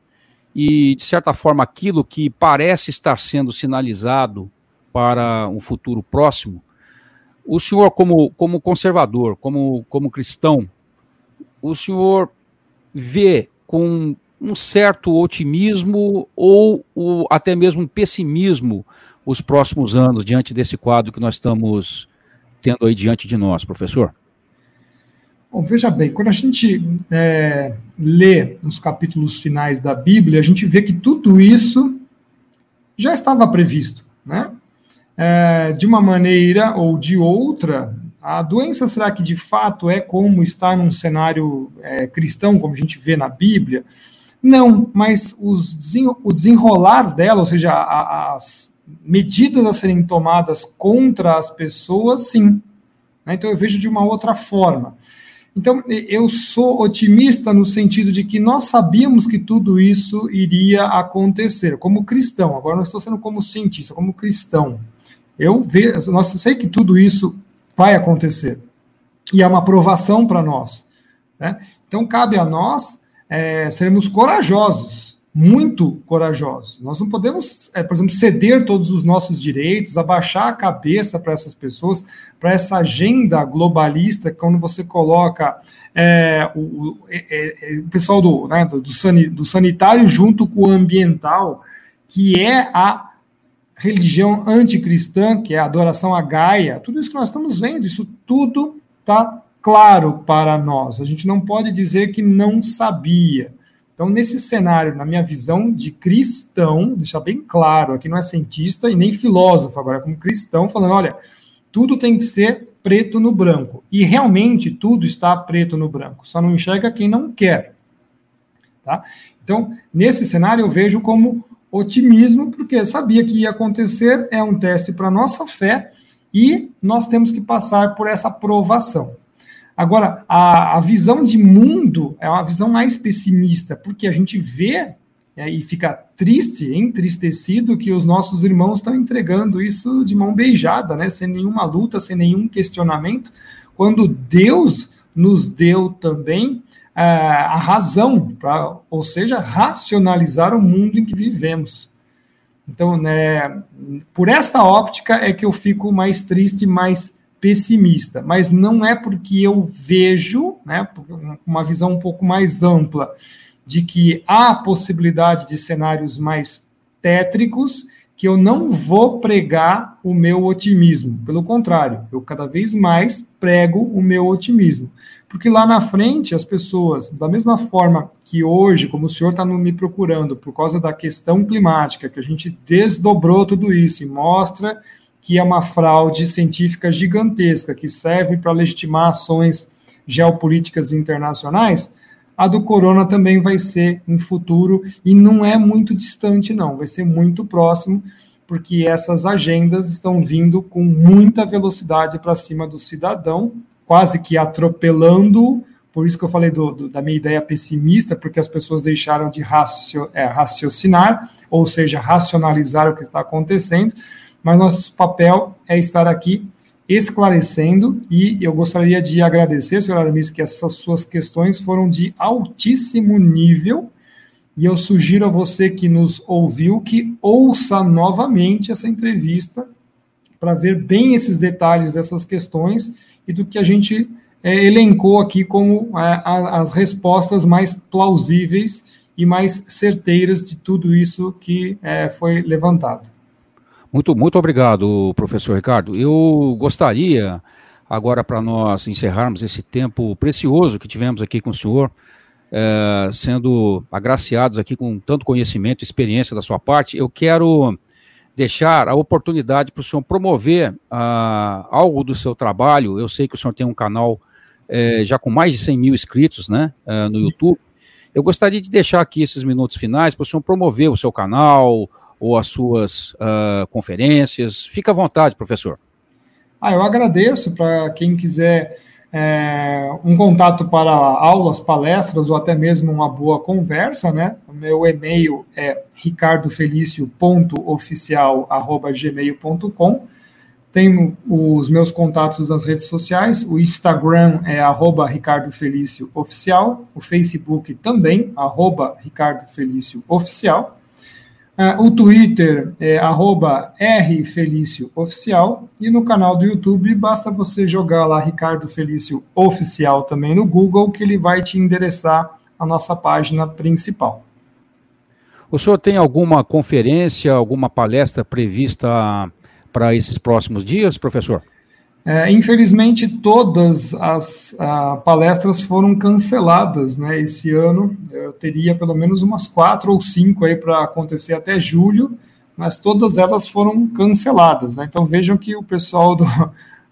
e, de certa forma, aquilo que parece estar sendo sinalizado para um futuro próximo, o senhor, como, como conservador, como, como cristão, o senhor vê com um certo otimismo ou até mesmo um pessimismo os próximos anos diante desse quadro que nós estamos tendo aí diante de nós, professor? Bom, veja bem, quando a gente é, lê os capítulos finais da Bíblia, a gente vê que tudo isso já estava previsto, né? É, de uma maneira ou de outra, a doença será que de fato é como está num cenário é, cristão, como a gente vê na Bíblia? Não, mas os, o desenrolar dela, ou seja, as medidas a serem tomadas contra as pessoas, sim. Né? Então eu vejo de uma outra forma. Então eu sou otimista no sentido de que nós sabíamos que tudo isso iria acontecer, como cristão. Agora não estou sendo como cientista, como cristão. Eu vejo, nós sei que tudo isso vai acontecer e é uma aprovação para nós. Né? Então cabe a nós é, seremos corajosos, muito corajosos. Nós não podemos, é, por exemplo, ceder todos os nossos direitos, abaixar a cabeça para essas pessoas, para essa agenda globalista, quando você coloca é, o, o, é, é, o, pessoal do, né, do, do sanitário junto com o ambiental, que é a religião anticristã, que é a adoração a Gaia, tudo isso que nós estamos vendo, isso tudo está claro para nós. A gente não pode dizer que não sabia. Então, nesse cenário, na minha visão de cristão, deixar bem claro, aqui não é cientista e nem filósofo, agora é como cristão, falando: olha, tudo tem que ser preto no branco. E realmente tudo está preto no branco, só não enxerga quem não quer. Tá? Então, nesse cenário, eu vejo como otimismo, porque sabia que ia acontecer, é um teste para nossa fé e nós temos que passar por essa provação. Agora, a, a visão de mundo é uma visão mais pessimista, porque a gente vê é, e fica triste, entristecido que os nossos irmãos estão entregando isso de mão beijada, né, sem nenhuma luta, sem nenhum questionamento, quando Deus nos deu também é, a razão, pra, ou seja, racionalizar o mundo em que vivemos. Então, né, por esta óptica é que eu fico mais triste, mais pessimista, mas não é porque eu vejo, né, uma visão um pouco mais ampla, de que há possibilidade de cenários mais tétricos, que eu não vou pregar o meu otimismo. Pelo contrário, eu cada vez mais prego o meu otimismo. Porque lá na frente, as pessoas, da mesma forma que hoje, como o senhor está me procurando, por causa da questão climática, que a gente desdobrou tudo isso e mostra que é uma fraude científica gigantesca, que serve para legitimar ações geopolíticas internacionais, a do corona também vai ser um futuro, e não é muito distante, não, vai ser muito próximo, porque essas agendas estão vindo com muita velocidade para cima do cidadão, quase que atropelando. Por isso que eu falei do, do, da minha ideia pessimista, porque as pessoas deixaram de racio, é, raciocinar, ou seja, racionalizar o que está acontecendo. Mas nosso papel é estar aqui esclarecendo e eu gostaria de agradecer, senhor Aramis, que essas suas questões foram de altíssimo nível e eu sugiro a você que nos ouviu que ouça novamente essa entrevista para ver bem esses detalhes dessas questões e do que a gente é, elencou aqui como é, as respostas mais plausíveis e mais certeiras de tudo isso que é, foi levantado. Muito, muito obrigado, professor Ricardo. Eu gostaria, agora para nós encerrarmos esse tempo precioso que tivemos aqui com o senhor, é, sendo agraciados aqui com tanto conhecimento e experiência da sua parte, eu quero deixar a oportunidade para o senhor promover ah, algo do seu trabalho. Eu sei que o senhor tem um canal é, já com mais de 100 mil inscritos né, é, no YouTube. Eu gostaria de deixar aqui esses minutos finais para o senhor promover o seu canal ou as suas uh, conferências. Fica à vontade, professor. Ah, eu agradeço para quem quiser é, um contato para aulas, palestras ou até mesmo uma boa conversa, né? O meu e-mail é ricardofelicio.oficial.gmail.com Tenho os meus contatos nas redes sociais, o Instagram é arroba Ricardo Felício Oficial, o Facebook também, arroba Ricardo Felício Oficial. Uh, o Twitter é arroba e no canal do YouTube basta você jogar lá Ricardo Felício Oficial também no Google que ele vai te endereçar a nossa página principal. O senhor tem alguma conferência, alguma palestra prevista para esses próximos dias, professor? É, infelizmente, todas as uh, palestras foram canceladas né, esse ano. Eu teria pelo menos umas quatro ou cinco aí para acontecer até julho, mas todas elas foram canceladas. Né? Então vejam que o pessoal do.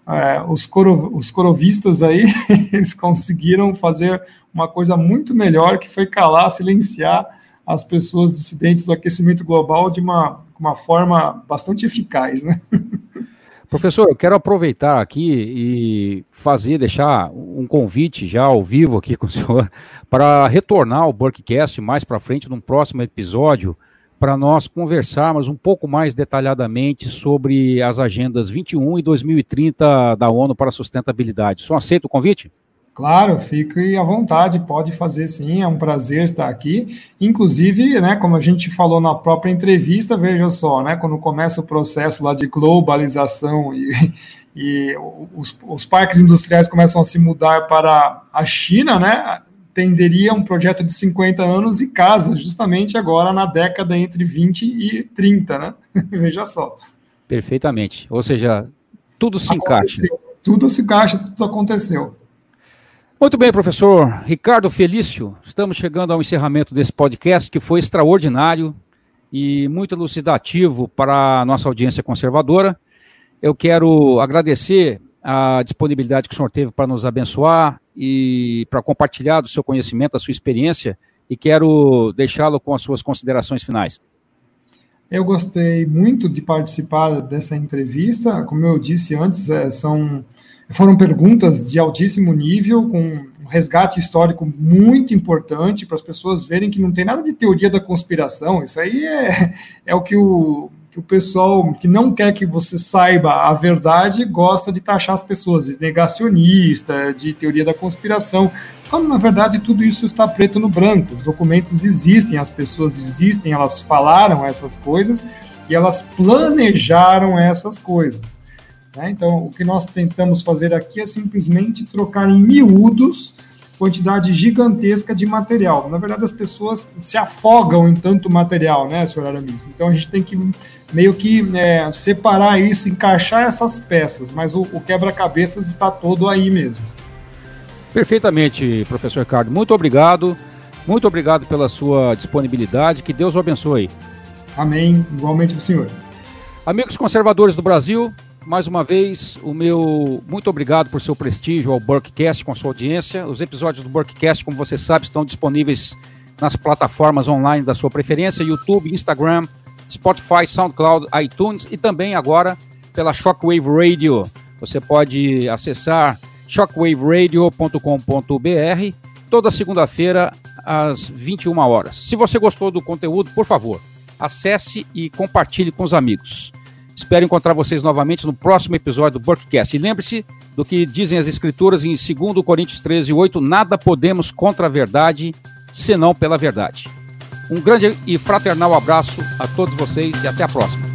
É, os, coro, os corovistas aí, eles conseguiram fazer uma coisa muito melhor, que foi calar, silenciar as pessoas dissidentes do aquecimento global de uma, uma forma bastante eficaz, né? Professor, eu quero aproveitar aqui e fazer, deixar um convite já ao vivo aqui com o senhor para retornar ao Burkcast mais para frente num próximo episódio para nós conversarmos um pouco mais detalhadamente sobre as agendas 21 e 2030 da ONU para a sustentabilidade. O senhor aceita o convite? Claro, fique à vontade, pode fazer sim, é um prazer estar aqui. Inclusive, né, como a gente falou na própria entrevista, veja só, né, quando começa o processo lá de globalização e, e os, os parques industriais começam a se mudar para a China, né, tenderia um projeto de 50 anos e casa justamente agora na década entre 20 e 30, né? Veja só. Perfeitamente. Ou seja, tudo se aconteceu. encaixa. Tudo se encaixa, tudo aconteceu. Muito bem, professor Ricardo Felício. Estamos chegando ao encerramento desse podcast que foi extraordinário e muito elucidativo para a nossa audiência conservadora. Eu quero agradecer a disponibilidade que o senhor teve para nos abençoar e para compartilhar do seu conhecimento, da sua experiência, e quero deixá-lo com as suas considerações finais. Eu gostei muito de participar dessa entrevista. Como eu disse antes, é, são, foram perguntas de altíssimo nível, com um resgate histórico muito importante para as pessoas verem que não tem nada de teoria da conspiração. Isso aí é, é o que o, que o pessoal que não quer que você saiba a verdade gosta de taxar as pessoas de negacionista, de teoria da conspiração, quando na verdade tudo isso está preto no branco. Os documentos existem, as pessoas existem, elas falaram essas coisas e elas planejaram essas coisas. Né? Então, o que nós tentamos fazer aqui é simplesmente trocar em miúdos quantidade gigantesca de material. Na verdade, as pessoas se afogam em tanto material, né, senhor Aramis? Então, a gente tem que meio que é, separar isso, encaixar essas peças, mas o, o quebra-cabeças está todo aí mesmo. Perfeitamente, professor Ricardo. Muito obrigado. Muito obrigado pela sua disponibilidade. Que Deus o abençoe. Amém. Igualmente o senhor. Amigos conservadores do Brasil, mais uma vez, o meu muito obrigado por seu prestígio ao Burkcast com a sua audiência. Os episódios do Burkcast, como você sabe, estão disponíveis nas plataformas online da sua preferência: YouTube, Instagram, Spotify, SoundCloud, iTunes e também agora pela Shockwave Radio. Você pode acessar shockwaveradio.com.br toda segunda-feira às 21 horas. Se você gostou do conteúdo, por favor, acesse e compartilhe com os amigos. Espero encontrar vocês novamente no próximo episódio do Burkcast. E lembre-se do que dizem as Escrituras em 2 Coríntios 13, 8: Nada podemos contra a verdade, senão pela verdade. Um grande e fraternal abraço a todos vocês e até a próxima.